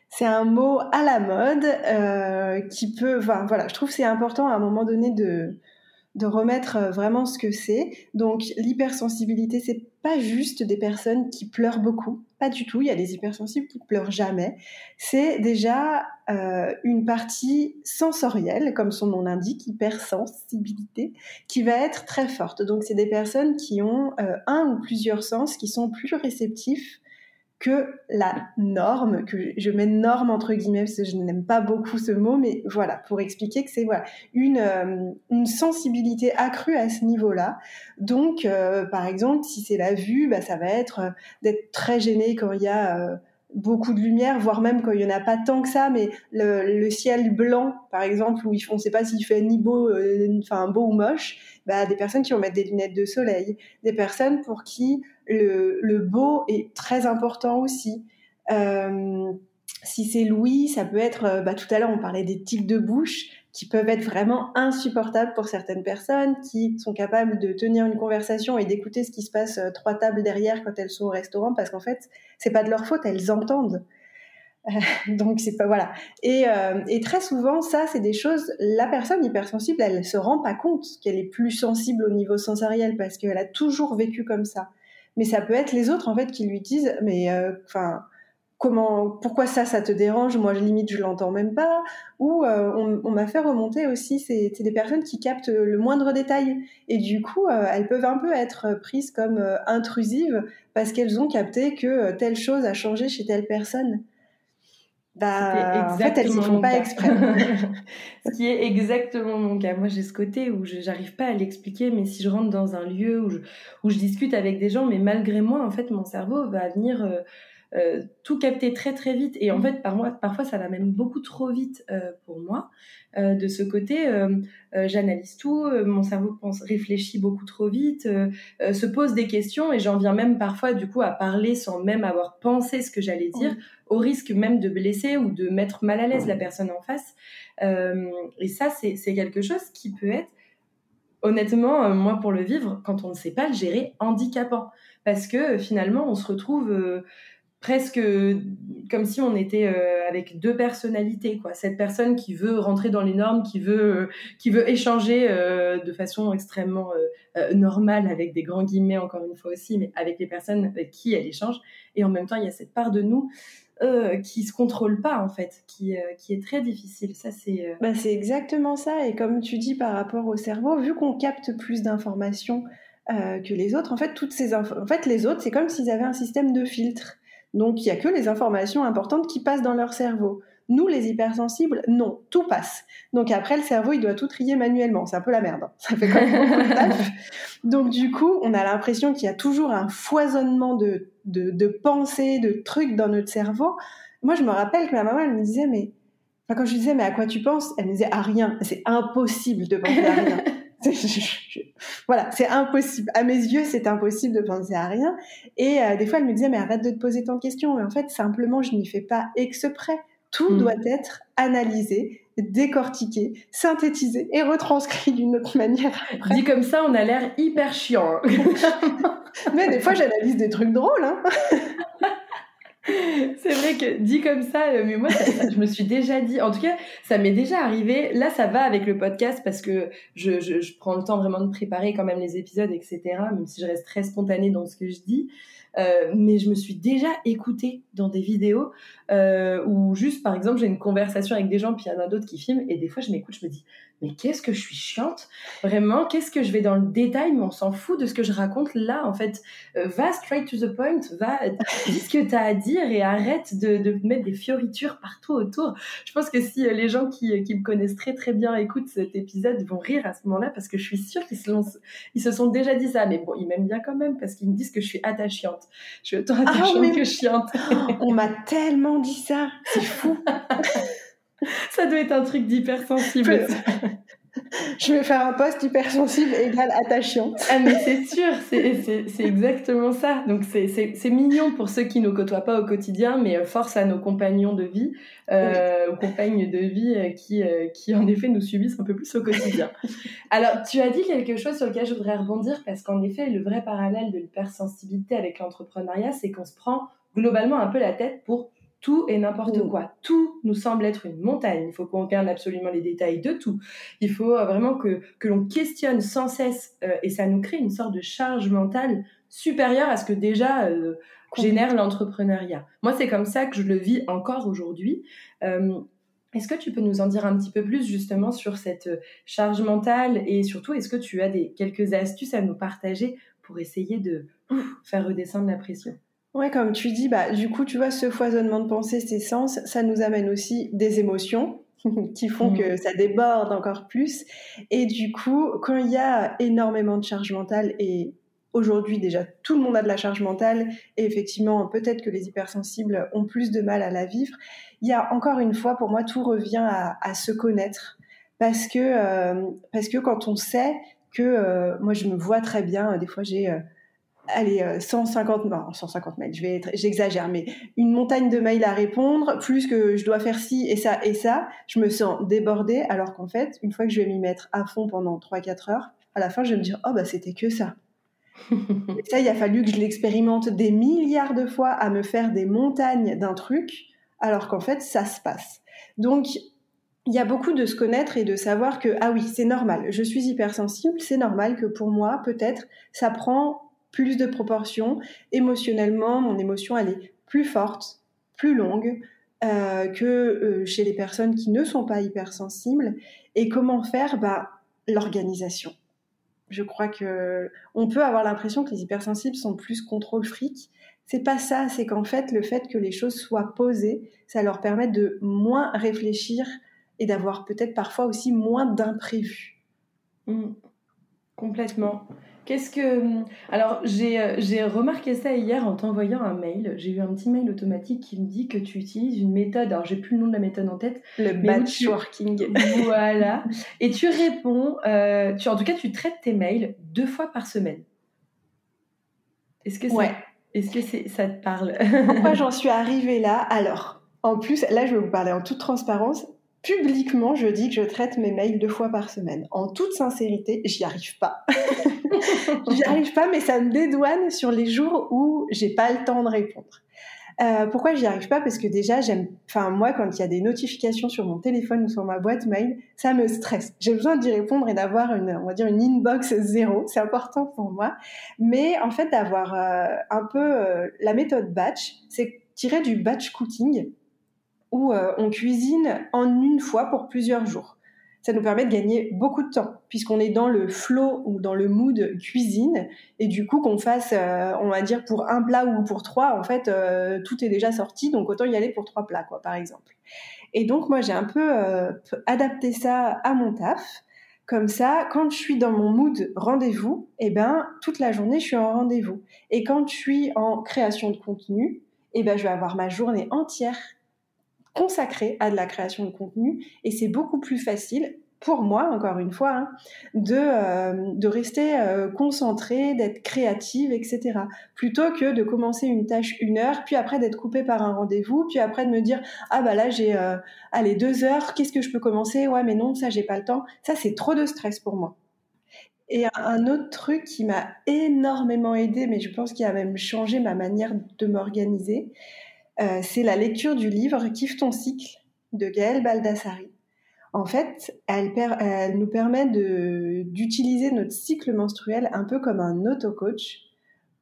Speaker 2: C'est un mot à la mode qui peut, enfin, voilà, je trouve c'est important à un moment donné de de remettre euh, vraiment ce que c'est. Donc l'hypersensibilité, c'est pas juste des personnes qui pleurent beaucoup, pas du tout. Il y a des hypersensibles qui pleurent jamais. C'est déjà euh, une partie sensorielle, comme son nom l'indique, hypersensibilité, qui va être très forte. Donc c'est des personnes qui ont euh, un ou plusieurs sens qui sont plus réceptifs que la norme, que je mets norme entre guillemets parce que je n'aime pas beaucoup ce mot, mais voilà, pour expliquer que c'est voilà, une, euh, une sensibilité accrue à ce niveau-là. Donc, euh, par exemple, si c'est la vue, bah, ça va être euh, d'être très gêné quand il y a beaucoup de lumière, voire même quand il y en a pas tant que ça, mais le, ciel blanc, par exemple, où on ne sait pas s'il fait ni beau, enfin beau ou moche, bah, des personnes qui vont mettre des lunettes de soleil, des personnes pour qui le, beau est très important aussi. Euh, si c'est Louis, ça peut être, euh, bah, tout à l'heure on parlait des tics de bouche qui peuvent être vraiment insupportables pour certaines personnes qui sont capables de tenir une conversation et d'écouter ce qui se passe euh, trois tables derrière quand elles sont au restaurant parce qu'en fait c'est pas de leur faute, elles entendent. [LAUGHS] donc c'est pas voilà. Et, et, très souvent ça c'est des choses. La personne hypersensible elle se rend pas compte qu'elle est plus sensible au niveau sensoriel parce qu'elle a toujours vécu comme ça mais ça peut être les autres en fait qui lui disent mais euh, enfin comment pourquoi ça ça te dérange? Moi limite je l'entends même pas. Ou euh, on, m'a fait remonter aussi c'est des personnes qui captent le moindre détail. Et du coup euh, elles peuvent un peu être prises comme intrusives parce qu'elles ont capté que telle chose a changé chez telle personne
Speaker 1: bah, en fait, elles ne font pas exprès. [LAUGHS] ce qui est exactement mon cas. Moi, j'ai ce côté où je n'arrive pas à l'expliquer, mais si je rentre dans un lieu où je, où je discute avec des gens, mais malgré moi, en fait, mon cerveau va venir euh, euh, tout capter très très vite. Et en mmh. fait, par moi, parfois, ça va même beaucoup trop vite euh, pour moi. de ce côté, j'analyse tout, mon cerveau pense, réfléchit beaucoup trop vite, se pose des questions, et j'en viens même parfois, du coup, à parler sans même avoir pensé ce que j'allais dire. Mmh au risque même de blesser ou de mettre mal à l'aise la personne en face. Euh, et ça, c'est quelque chose qui peut être, honnêtement, euh, moi pour le vivre, quand on ne sait pas le gérer, handicapant. Parce que finalement, on se retrouve euh, presque comme si on était avec deux personnalités quoi cette personne qui veut rentrer dans les normes qui veut qui veut échanger de façon extrêmement normale avec des grands guillemets encore une fois aussi mais avec les personnes avec qui elle échange et en même temps il y a cette part de nous euh, qui se contrôle pas en fait, qui, euh, qui est très difficile. Ça c'est.
Speaker 2: Euh, bah, c'est exactement ça. Et comme tu dis par rapport au cerveau, vu qu'on capte plus d'informations que les autres, en fait toutes ces en fait les autres c'est comme s'ils avaient un système de filtre. Donc il y a que les informations importantes qui passent dans leur cerveau. Nous, les hypersensibles, non, tout passe. Donc après, le cerveau, il doit tout trier manuellement. C'est un peu la merde. Hein. Ça fait quand même [LAUGHS] Donc du coup, on a l'impression qu'il y a toujours un foisonnement de, de, pensées, de trucs dans notre cerveau. Moi, je me rappelle que ma maman, elle me disait, mais... Enfin, quand je lui disais, mais à quoi tu penses? Elle me disait, à rien. C'est impossible de penser à rien. [LAUGHS] [LAUGHS] voilà, c'est impossible. À mes yeux, c'est impossible de penser à rien. Et euh, des fois, elle me disait, mais arrête de te poser tant de questions. Mais en fait, simplement, je n'y fais pas exprès. Tout mm. doit être analysé, décortiqué, synthétisé et retranscrit d'une autre manière.
Speaker 1: Dit comme ça, on a l'air hyper chiant.
Speaker 2: Hein. [LAUGHS] Mais des fois, j'analyse des trucs drôles. Hein. [LAUGHS] [LAUGHS]
Speaker 1: C'est vrai que dit comme ça, euh, mais moi, je me suis déjà dit, en tout cas, ça m'est déjà arrivé. Là, ça va avec le podcast parce que je, prends le temps vraiment de préparer quand même les épisodes, etc. Même si je reste très spontanée dans ce que je dis. Euh, mais je me suis déjà écoutée dans des vidéos euh, où juste, par exemple, j'ai une conversation avec des gens, puis il y en a d'autres qui filment, et des fois, je m'écoute, je me dis, mais qu'est-ce que je suis chiante Vraiment, qu'est-ce que je vais dans le détail, mais on s'en fout de ce que je raconte là, en fait. Euh, va straight to the point, va, [LAUGHS] dis ce que tu as à dire et arrête de, de, mettre des fioritures partout autour. Je pense que si euh, les gens qui, qui, me connaissent très très bien écoutent cet épisode, vont rire à ce moment-là, parce que je suis sûre qu'ils se, ils se sont déjà dit ça, mais bon, ils m'aiment bien quand même, parce qu'ils me disent que je suis attachante. Je suis autant ah, attachante que chiante. [LAUGHS]
Speaker 2: on m'a tellement dit ça, c'est fou [LAUGHS]
Speaker 1: ça doit être un truc d'hypersensible.
Speaker 2: Je vais faire un poste hypersensible égal attachant.
Speaker 1: Ah mais c'est sûr, c'est exactement ça. Donc c'est mignon pour ceux qui ne côtoient pas au quotidien, mais euh, force à nos compagnons de vie, euh, aux compagnes de vie euh, qui, qui en effet nous subissent un peu plus au quotidien. [LAUGHS] Alors tu as dit quelque chose sur lequel je voudrais rebondir parce qu'en effet le vrai parallèle de l'hypersensibilité avec l'entrepreneuriat, c'est qu'on se prend globalement un peu la tête pour tout et n'importe mm. quoi. Tout nous semble être une montagne. Il faut qu'on regarde absolument les détails de tout. Il faut euh, vraiment que, que l'on questionne sans cesse euh, et ça nous crée une sorte de charge mentale supérieure à ce que déjà euh, génère l'entrepreneuriat. Moi, c'est comme ça que je le vis encore aujourd'hui. est-ce que tu peux nous en dire un petit peu plus justement sur cette charge mentale et surtout, est-ce que tu as des, quelques astuces à nous partager pour essayer de faire redescendre la pression?
Speaker 2: Ouais, comme tu dis, bah, du coup, tu vois, ce foisonnement de pensée, ces sens, ça nous amène aussi des émotions [LAUGHS] qui font que mmh. ça déborde encore plus. Et du coup, quand il y a énormément de charge mentale, et aujourd'hui déjà tout le monde a de la charge mentale, et effectivement, peut-être que les hypersensibles ont plus de mal à la vivre, il y a encore une fois, pour moi, tout revient à, se connaître. Parce que, euh, parce que quand on sait que, euh, moi je me vois très bien, des fois j'ai... Euh, allez, 150, non, 150 mails, je vais j'exagère, mais une montagne de mails à répondre, plus que je dois faire ci et ça et ça, je me sens débordée, alors qu'en fait, une fois que je vais m'y mettre à fond pendant 3-4 heures, à la fin, je vais me dire, oh bah c'était que ça. [LAUGHS] et ça, il a fallu que je l'expérimente des milliards de fois à me faire des montagnes d'un truc, alors qu'en fait, ça se passe. Donc, il y a beaucoup de se connaître et de savoir que, ah oui, c'est normal, je suis hypersensible, c'est normal que pour moi, peut-être, ça prend plus de proportions. Émotionnellement, mon émotion, elle est plus forte, plus longue euh, que euh, chez les personnes qui ne sont pas hypersensibles. Et comment faire? Bah, L'organisation. Je crois que on peut avoir l'impression que les hypersensibles sont plus contrôle fric. C'est pas ça, c'est qu'en fait, le fait que les choses soient posées, ça leur permet de moins réfléchir et d'avoir peut-être parfois aussi moins d'imprévus.
Speaker 1: Mmh. Complètement. Qu'est-ce que. Alors, euh, j'ai remarqué ça hier en t'envoyant un mail. J'ai eu un petit mail automatique qui me dit que tu utilises une méthode. Alors, j'ai plus le nom de la méthode en tête.
Speaker 2: Le batchworking.
Speaker 1: Voilà. [LAUGHS] Et tu réponds. Euh, tu, en tout cas, tu traites tes mails deux fois par semaine. Est-ce que,
Speaker 2: ouais.
Speaker 1: Est-ce que ça te parle?
Speaker 2: Pourquoi [LAUGHS] j'en suis arrivée là? Alors, en plus, là, je vais vous parler en toute transparence publiquement, je dis que je traite mes mails deux fois par semaine. En toute sincérité, j'y arrive pas. [LAUGHS] j'y arrive pas, mais ça me dédouane sur les jours où j'ai pas le temps de répondre. Euh, pourquoi j'y arrive pas? Parce que déjà, j'aime, enfin moi, quand il y a des notifications sur mon téléphone ou sur ma boîte mail, ça me stresse. J'ai besoin d'y répondre et d'avoir une, on va dire une inbox zéro. C'est important pour moi. Mais en fait, d'avoir euh, un peu euh, la méthode batch, c'est tirer du batch cooking où euh, on cuisine en une fois pour plusieurs jours. Ça nous permet de gagner beaucoup de temps puisqu'on est dans le flow ou dans le mood cuisine et du coup qu'on fasse, euh, on va dire pour un plat ou pour trois, en fait euh, tout est déjà sorti donc autant y aller pour trois plats quoi par exemple. Et donc moi j'ai un peu adapté ça à mon taf. Comme ça, quand je suis dans mon mood rendez-vous, eh ben toute la journée je suis en rendez-vous. Et quand je suis en création de contenu, eh ben je vais avoir ma journée entière consacré à de la création de contenu et c'est beaucoup plus facile pour moi, encore une fois, hein, de, euh, de rester euh, concentrée, d'être créative, etc. Plutôt que de commencer une tâche une heure, puis après d'être coupée par un rendez-vous, puis après de me dire ah bah là j'ai euh, allez deux heures, qu'est-ce que je peux commencer? Ouais mais non ça j'ai pas le temps. Ça c'est trop de stress pour moi. Et un autre truc qui m'a énormément aidé, mais je pense qu'il a même changé ma manière de m'organiser, euh, c'est la lecture du livre Kiffe ton cycle de Gaëlle Baldassari. En fait, elle, nous permet d'utiliser notre cycle menstruel un peu comme un auto-coach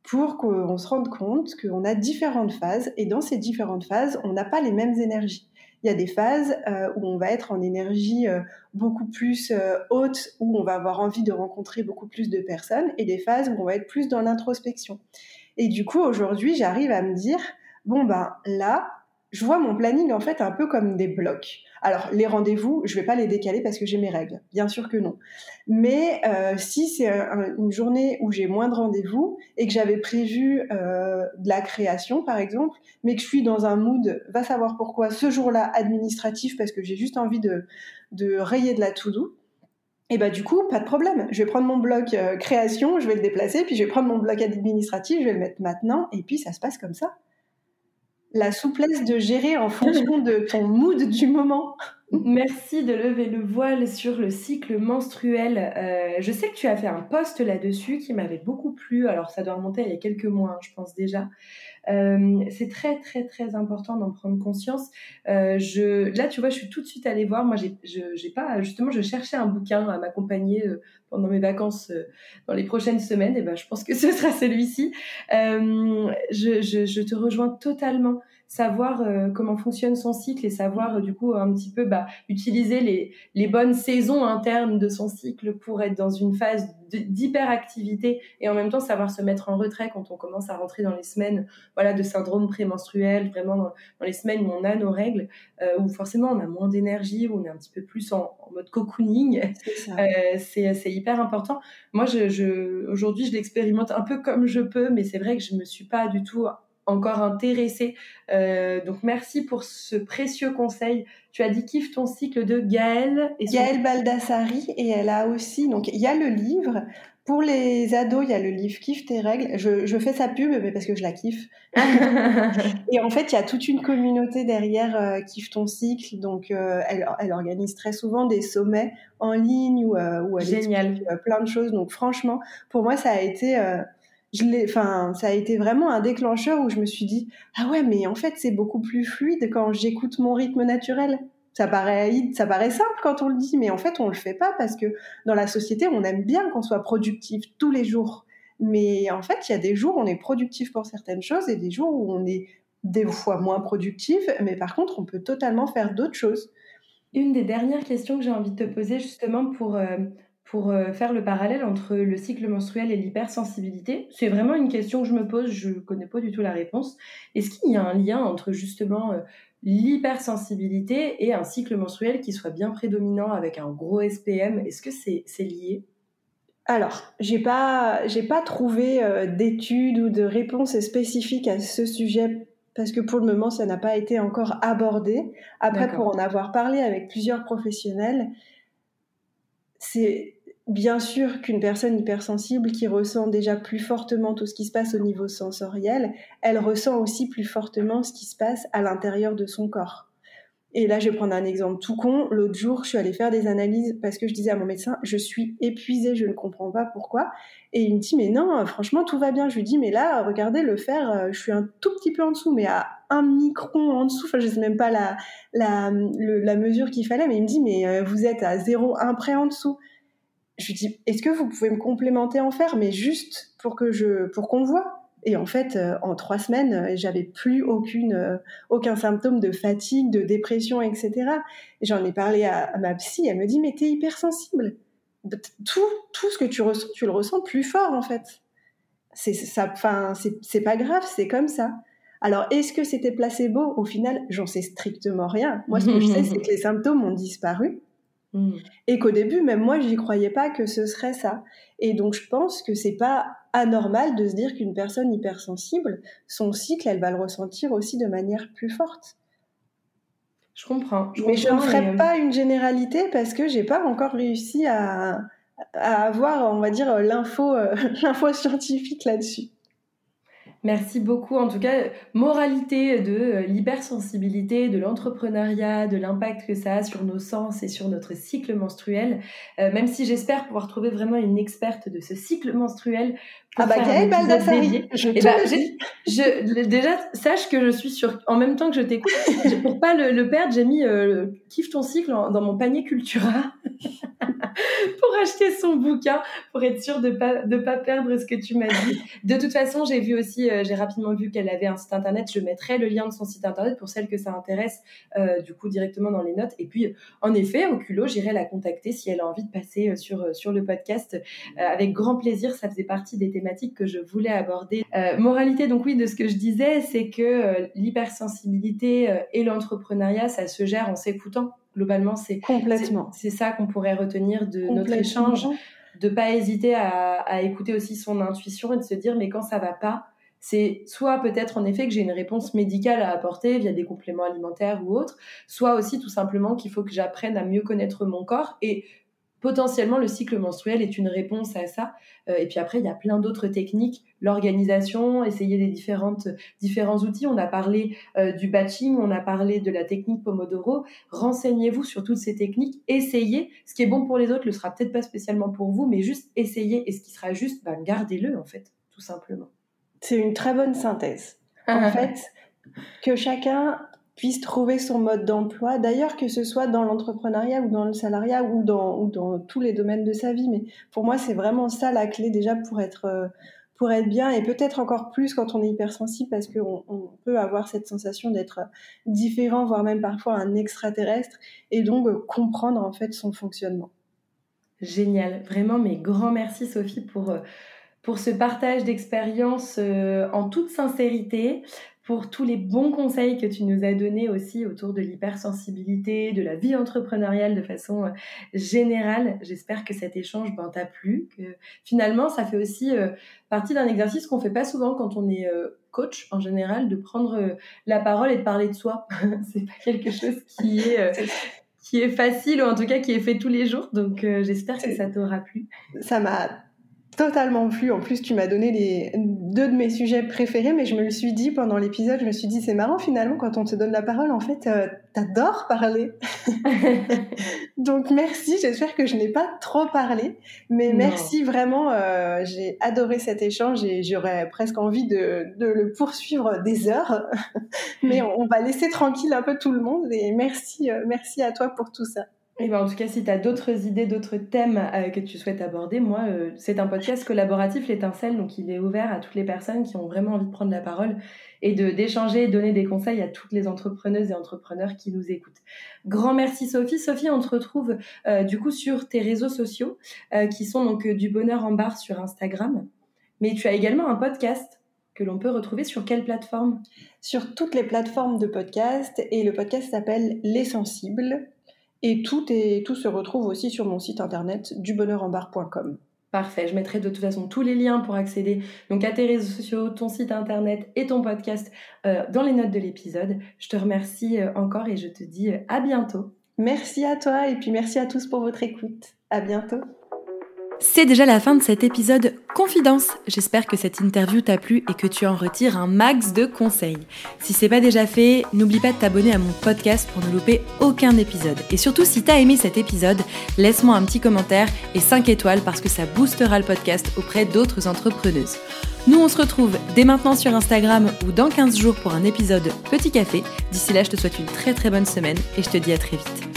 Speaker 2: pour qu'on se rende compte qu'on a différentes phases et dans ces différentes phases, on n'a pas les mêmes énergies. Il y a des phases euh, où on va être en énergie euh, beaucoup plus haute, où on va avoir envie de rencontrer beaucoup plus de personnes, et des phases où on va être plus dans l'introspection. Et du coup, aujourd'hui, j'arrive à me dire, bon ben là, je vois mon planning en fait un peu comme des blocs. Alors les rendez-vous, je vais pas les décaler parce que j'ai mes règles, bien sûr que non. Mais euh, si c'est une journée où j'ai moins de rendez-vous et que j'avais prévu euh, de la création par exemple, mais que je suis dans un mood, va savoir pourquoi, ce jour-là administratif parce que j'ai juste envie de, de rayer de la to-do, et bah du coup, pas de problème. Je vais prendre mon bloc euh, création, je vais le déplacer, puis je vais prendre mon bloc administratif, je vais le mettre maintenant, et puis ça se passe comme ça la souplesse de gérer en fonction de ton mood du moment.
Speaker 1: Merci de lever le voile sur le cycle menstruel. Euh, je sais que tu as fait un post là-dessus qui m'avait beaucoup plu. Alors ça doit remonter il y a quelques mois, hein, je pense déjà. Euh, c'est très très très important d'en prendre conscience. Euh, je, là, tu vois, je suis tout de suite allée voir. Moi, j'ai pas justement, je cherchais un bouquin à m'accompagner pendant mes vacances dans les prochaines semaines. Et ben, je pense que ce sera celui-ci. Je, je, je, te rejoins totalement savoir euh, comment fonctionne son cycle et savoir euh, du coup un petit peu bah, utiliser les, les bonnes saisons internes de son cycle pour être dans une phase d'hyperactivité et en même temps savoir se mettre en retrait quand on commence à rentrer dans les semaines voilà de syndrome prémenstruel vraiment dans, les semaines où on a nos règles euh, où forcément on a moins d'énergie où on est un petit peu plus en, mode cocooning. C'est hyper important. Moi je, je aujourd'hui je l'expérimente un peu comme je peux mais c'est vrai que je me suis pas du tout encore intéressé. Euh, donc merci pour ce précieux conseil. Tu as dit kiffe ton cycle de Gaëlle.
Speaker 2: Et Gaëlle Baldassari et elle a aussi, donc il y a le livre. Pour les ados, il y a le livre Kiffe tes règles. Je, fais sa pub, mais parce que je la kiffe. [LAUGHS] et en fait, il y a toute une communauté derrière euh, Kiffe ton cycle. Donc, euh, elle, elle, organise très souvent des sommets en ligne où, où elle
Speaker 1: Génial.
Speaker 2: plein de choses. Donc, franchement, pour moi, ça a été ça a été vraiment un déclencheur où je me suis dit, ah ouais, mais en fait, c'est beaucoup plus fluide quand j'écoute mon rythme naturel. Ça paraît, ça paraît simple quand on le dit, mais en fait, on le fait pas parce que dans la société, on aime bien qu'on soit productif tous les jours. Mais en fait, il y a des jours où on est productif pour certaines choses et des jours où on est des fois moins productif, mais par contre, on peut totalement faire d'autres choses.
Speaker 1: Une des dernières questions que j'ai envie de te poser justement pour euh, pour euh, faire le parallèle entre le cycle menstruel et l'hypersensibilité C'est vraiment une question que je me pose, je ne connais pas du tout la réponse. Est-ce qu'il y a un lien entre justement euh, l'hypersensibilité et un cycle menstruel qui soit bien prédominant avec un gros SPM Est-ce que c'est lié?
Speaker 2: Alors, j'ai pas, j'ai pas trouvé euh, d'études ou de réponses spécifiques à ce sujet parce que pour le moment, ça n'a pas été encore abordé. Après, pour en avoir parlé avec plusieurs professionnels, c'est bien sûr qu'une personne hypersensible qui ressent déjà plus fortement tout ce qui se passe au niveau sensoriel, elle ressent aussi plus fortement ce qui se passe à l'intérieur de son corps. Et là, je vais prendre un exemple tout con. L'autre jour, je suis allée faire des analyses parce que je disais à mon médecin, je suis épuisée, je ne comprends pas pourquoi. Et il me dit, mais non, franchement, tout va bien. Je lui dis, mais là, regardez le fer, euh, je suis un tout petit peu en dessous, mais à un micron en dessous. Enfin, je sais même pas la, la, la mesure qu'il fallait, mais il me dit, mais euh, vous êtes à 0,1 près en dessous je lui dis, est-ce que vous pouvez me complémenter en fer, mais juste pour que je, pour qu'on voit? Et en fait, euh, en trois semaines, euh, j'avais plus aucune, euh, aucun symptôme de fatigue, de dépression, etc. J'en ai parlé à, ma psy, elle me dit, mais t'es hypersensible. Tout, tout ce que tu ressens, tu le ressens plus fort, en fait. C'est ça, enfin, c'est pas grave, c'est comme ça. Alors, est-ce que c'était placebo? Au final, j'en sais strictement rien. Moi, ce que je sais, c'est que les symptômes ont disparu. Mm. Et qu'au début, même moi, j'y croyais pas que ce serait ça. Et donc, je pense que c'est pas anormal de se dire qu'une personne hypersensible, son cycle, elle va le ressentir aussi de manière plus forte.
Speaker 1: Je comprends.
Speaker 2: mais je ne ferai pas une généralité parce que j'ai pas encore réussi à, à avoir, on va dire, l'info, [LAUGHS] l'info scientifique là-dessus.
Speaker 1: Merci beaucoup. En tout cas, moralité de euh, l'hypersensibilité, de l'entrepreneuriat, de l'impact que ça a sur nos sens et sur notre cycle menstruel. Euh, même si j'espère pouvoir trouver vraiment une experte de ce cycle menstruel.
Speaker 2: Ah bah Gaëlle Baldassari, je
Speaker 1: eh bah, Déjà, sache que je suis sur... En même temps que je t'écoute, pour pas le, perdre, j'ai mis euh, Kiffe ton cycle dans mon panier Cultura. [LAUGHS] pour acheter son bouquin, pour être sûr de pas de pas perdre ce que tu m'as dit. De toute façon, j'ai vu aussi, euh, j'ai rapidement vu qu'elle avait un site internet. Je mettrai le lien de son site internet pour celles que ça intéresse, euh, du coup directement dans les notes. Et puis, en effet, au culot, j'irai la contacter si elle a envie de passer euh, sur sur le podcast avec grand plaisir. Ça faisait partie des que je voulais aborder. moralité, donc oui, de ce que je disais, c'est que l'hypersensibilité et l'entrepreneuriat, ça se gère en s'écoutant globalement, c'est
Speaker 2: complètement.
Speaker 1: C'est ça qu'on pourrait retenir de notre échange, de pas hésiter à, écouter aussi son intuition et de se dire mais quand ça va pas, c'est soit peut-être en effet que j'ai une réponse médicale à apporter via des compléments alimentaires ou autres, soit aussi tout simplement qu'il faut que j'apprenne à mieux connaître mon corps et potentiellement le cycle menstruel est une réponse à ça. Euh, et puis après, il y a plein d'autres techniques, l'organisation, essayer des différentes, différents outils. On a parlé euh, du batching, on a parlé de la technique Pomodoro. Renseignez-vous sur toutes ces techniques, essayez. Ce qui est bon pour les autres ne le sera peut-être pas spécialement pour vous, mais juste essayez. Et ce qui sera juste, bah, gardez-le en fait, tout simplement.
Speaker 2: C'est une très bonne synthèse. En fait, que chacun puisse trouver son mode d'emploi, d'ailleurs que ce soit dans l'entrepreneuriat ou dans le salariat ou dans, ou dans tous les domaines de sa vie. Mais pour moi, c'est vraiment ça la clé déjà pour être, euh, pour être bien et peut-être encore plus quand on est hypersensible parce qu'on on peut avoir cette sensation d'être différent, voire même parfois un extraterrestre et donc euh, comprendre en fait son fonctionnement.
Speaker 1: Génial, vraiment mes grands merci Sophie pour, euh, pour ce partage d'expérience en toute sincérité pour tous les bons conseils que tu nous as donnés aussi autour de l'hypersensibilité, de la vie entrepreneuriale de façon euh, générale. J'espère que cet échange ben, t'a plu, que finalement ça fait aussi euh, partie d'un exercice qu'on fait pas souvent quand on est euh, coach en général, de prendre la parole et de parler de soi. [LAUGHS] C'est pas quelque chose qui est qui est facile ou en tout cas qui est fait tous les jours. Donc j'espère que ça t'aura plu.
Speaker 2: Ça m'a totalement plu. En plus, tu m'as donné les deux de mes sujets préférés, mais je me le suis dit pendant l'épisode, je me suis dit, c'est marrant finalement, quand on te donne la parole, en fait, euh, t'adores parler. [LAUGHS] Donc merci, j'espère que je n'ai pas trop parlé, mais merci vraiment, euh, j'ai adoré cet échange et j'aurais presque envie de, de, le poursuivre des heures, [LAUGHS] mais on, va laisser tranquille un peu tout le monde et merci, euh, merci à toi pour tout ça.
Speaker 1: Et ben en tout cas, si tu as d'autres idées, d'autres thèmes euh, que tu souhaites aborder, moi, euh, c'est un podcast collaboratif, l'étincelle, donc il est ouvert à toutes les personnes qui ont vraiment envie de prendre la parole et de d'échanger et donner des conseils à toutes les entrepreneuses et entrepreneurs qui nous écoutent. Grand merci Sophie. Sophie, on te retrouve euh, du coup sur tes réseaux sociaux qui sont donc du bonheur en barre sur Instagram, mais tu as également un podcast que l'on peut retrouver sur quelle plateforme?
Speaker 2: Sur toutes les plateformes de podcast et le podcast s'appelle Les Sensibles et tout, est, tout se retrouve aussi sur mon site internet dubonheurembarre.com.
Speaker 1: Parfait, je mettrai de toute façon tous les liens pour accéder donc à tes réseaux sociaux, ton site internet et ton podcast euh, dans les notes de l'épisode. Je te remercie euh, encore et je te dis euh, à bientôt.
Speaker 2: Merci à toi et puis merci à tous pour votre écoute. À bientôt.
Speaker 3: C'est déjà la fin de cet épisode Confidence. J'espère que cette interview t'a plu et que tu en retires un max de conseils. Si c'est pas déjà fait, n'oublie pas de t'abonner à mon podcast pour ne louper aucun épisode. Et surtout, si t'as aimé cet épisode, laisse-moi un petit commentaire et 5 étoiles parce que ça boostera le podcast auprès d'autres entrepreneuses. Nous, on se retrouve dès maintenant sur Instagram ou dans 15 jours pour un épisode Petit Café. D'ici là, je te souhaite une très très bonne semaine et je te dis à très vite.